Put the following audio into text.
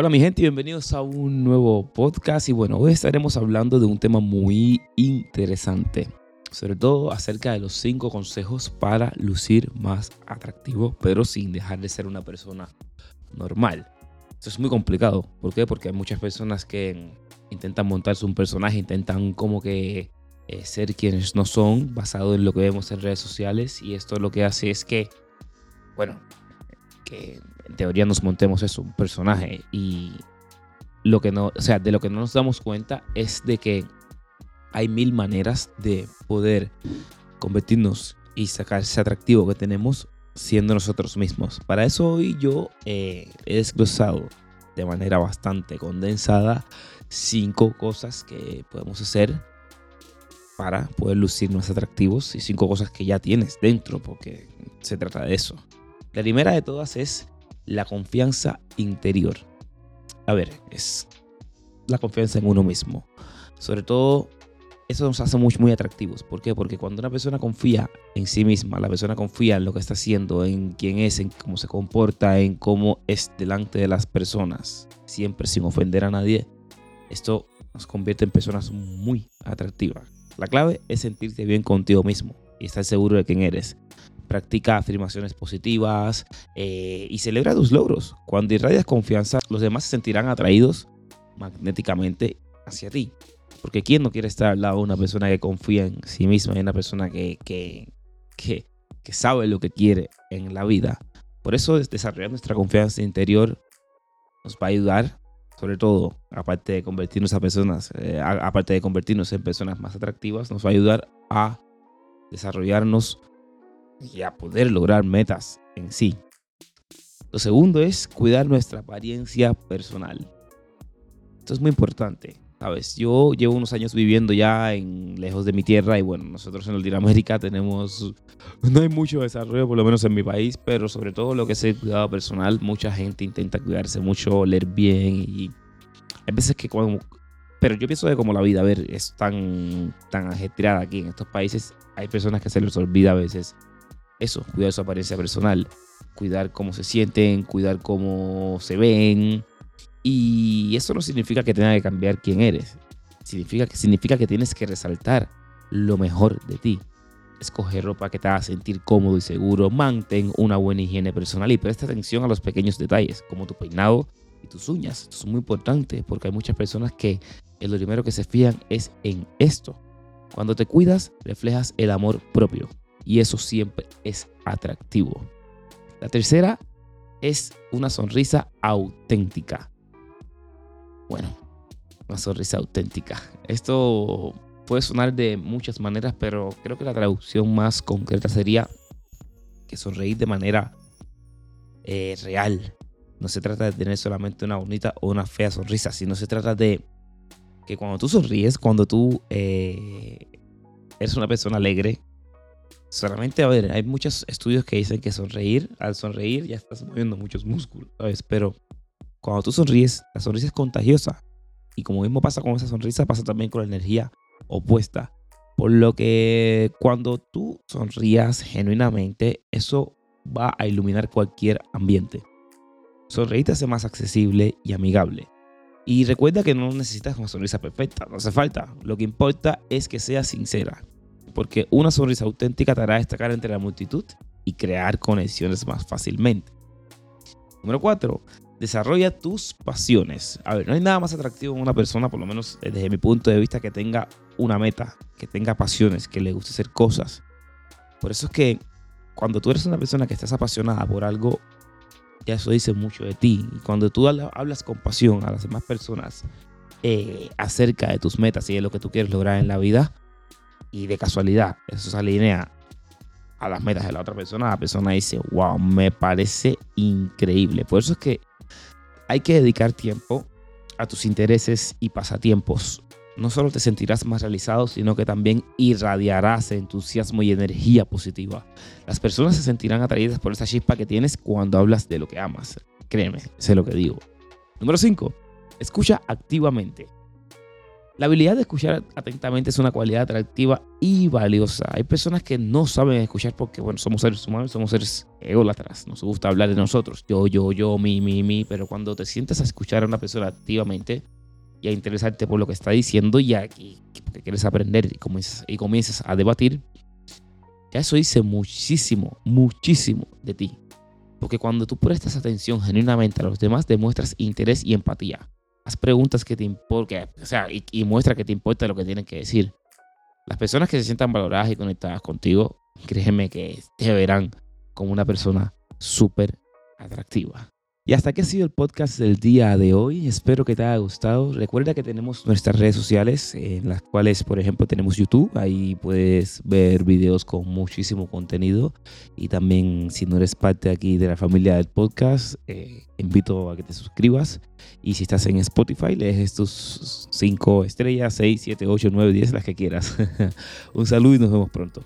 Hola mi gente, bienvenidos a un nuevo podcast y bueno, hoy estaremos hablando de un tema muy interesante, sobre todo acerca de los cinco consejos para lucir más atractivo, pero sin dejar de ser una persona normal. Esto es muy complicado, ¿por qué? Porque hay muchas personas que intentan montarse un personaje, intentan como que eh, ser quienes no son, basado en lo que vemos en redes sociales y esto lo que hace es que, bueno, que teoría nos montemos eso, un personaje. Y lo que no, o sea, de lo que no nos damos cuenta es de que hay mil maneras de poder convertirnos y sacar ese atractivo que tenemos siendo nosotros mismos. Para eso hoy yo eh, he desglosado de manera bastante condensada cinco cosas que podemos hacer para poder lucir más atractivos y cinco cosas que ya tienes dentro, porque se trata de eso. La primera de todas es la confianza interior. A ver, es la confianza en uno mismo. Sobre todo, eso nos hace muy, muy atractivos. ¿Por qué? Porque cuando una persona confía en sí misma, la persona confía en lo que está haciendo, en quién es, en cómo se comporta, en cómo es delante de las personas, siempre sin ofender a nadie, esto nos convierte en personas muy atractivas. La clave es sentirte bien contigo mismo y estar seguro de quién eres practica afirmaciones positivas eh, y celebra tus logros. Cuando irradias confianza, los demás se sentirán atraídos magnéticamente hacia ti. Porque ¿quién no quiere estar al lado de una persona que confía en sí misma y una persona que, que, que, sabe lo que quiere en la vida? Por eso desarrollar nuestra confianza interior nos va a ayudar, sobre todo, aparte de convertirnos a personas, eh, aparte de convertirnos en personas más atractivas, nos va a ayudar a desarrollarnos y a poder lograr metas en sí. Lo segundo es cuidar nuestra apariencia personal. Esto es muy importante. Sabes, yo llevo unos años viviendo ya en lejos de mi tierra y bueno, nosotros en Latinoamérica tenemos no hay mucho desarrollo por lo menos en mi país, pero sobre todo lo que es el cuidado personal, mucha gente intenta cuidarse mucho, leer bien y hay veces que como pero yo pienso de como la vida, a ver, es tan tan ajetreada aquí en estos países, hay personas que se les olvida a veces eso, cuidar su apariencia personal, cuidar cómo se sienten, cuidar cómo se ven. Y eso no significa que tenga que cambiar quién eres. Significa que, significa que tienes que resaltar lo mejor de ti. Escoger ropa que te haga sentir cómodo y seguro. Mantén una buena higiene personal y presta atención a los pequeños detalles, como tu peinado y tus uñas. Esto es muy importante porque hay muchas personas que lo primero que se fían es en esto. Cuando te cuidas, reflejas el amor propio y eso siempre es atractivo. La tercera es una sonrisa auténtica. Bueno, una sonrisa auténtica. Esto puede sonar de muchas maneras, pero creo que la traducción más concreta sería que sonreír de manera eh, real. No se trata de tener solamente una bonita o una fea sonrisa, sino se trata de que cuando tú sonríes, cuando tú eh, eres una persona alegre, Solamente, a ver, hay muchos estudios que dicen que sonreír, al sonreír ya estás moviendo muchos músculos, ¿sabes? Pero cuando tú sonríes, la sonrisa es contagiosa. Y como mismo pasa con esa sonrisa, pasa también con la energía opuesta. Por lo que cuando tú sonrías genuinamente, eso va a iluminar cualquier ambiente. Sonreír te hace más accesible y amigable. Y recuerda que no necesitas una sonrisa perfecta, no hace falta. Lo que importa es que sea sincera porque una sonrisa auténtica te hará destacar entre la multitud y crear conexiones más fácilmente. Número 4. Desarrolla tus pasiones. A ver, no hay nada más atractivo en una persona, por lo menos desde mi punto de vista, que tenga una meta, que tenga pasiones, que le guste hacer cosas. Por eso es que cuando tú eres una persona que estás apasionada por algo, ya eso dice mucho de ti. Y cuando tú hablas con pasión a las demás personas eh, acerca de tus metas y de lo que tú quieres lograr en la vida, y de casualidad eso se alinea a las metas de la otra persona, la persona dice, wow, me parece increíble. Por eso es que hay que dedicar tiempo a tus intereses y pasatiempos. No solo te sentirás más realizado, sino que también irradiarás entusiasmo y energía positiva. Las personas se sentirán atraídas por esa chispa que tienes cuando hablas de lo que amas. Créeme, sé lo que digo. Número 5. Escucha activamente. La habilidad de escuchar atentamente es una cualidad atractiva y valiosa. Hay personas que no saben escuchar porque, bueno, somos seres humanos, somos seres ególatras. Nos gusta hablar de nosotros. Yo, yo, yo, mi, mi, mi. Pero cuando te sientas a escuchar a una persona activamente y a interesarte por lo que está diciendo y, a, porque quieres aprender y y comienzas a debatir, ya eso dice muchísimo, muchísimo de ti. Porque cuando tú prestas atención genuinamente a los demás, demuestras interés y empatía haz preguntas que te importen, o sea, y, muestra que te importa lo que tienen que decir. Las personas que se sientan valoradas y conectadas contigo, créeme que te verán como una persona súper atractiva. Y hasta aquí ha sido el podcast del día de hoy. Espero que te haya gustado. Recuerda que tenemos nuestras redes sociales, en las cuales, por ejemplo, tenemos YouTube. Ahí puedes ver videos con muchísimo contenido. Y también, si no eres parte aquí de la familia del podcast, eh, invito a que te suscribas. Y si estás en Spotify, lees tus 5 estrellas, 6, 7, 8, 9, 10, las que quieras. Un saludo y nos vemos pronto.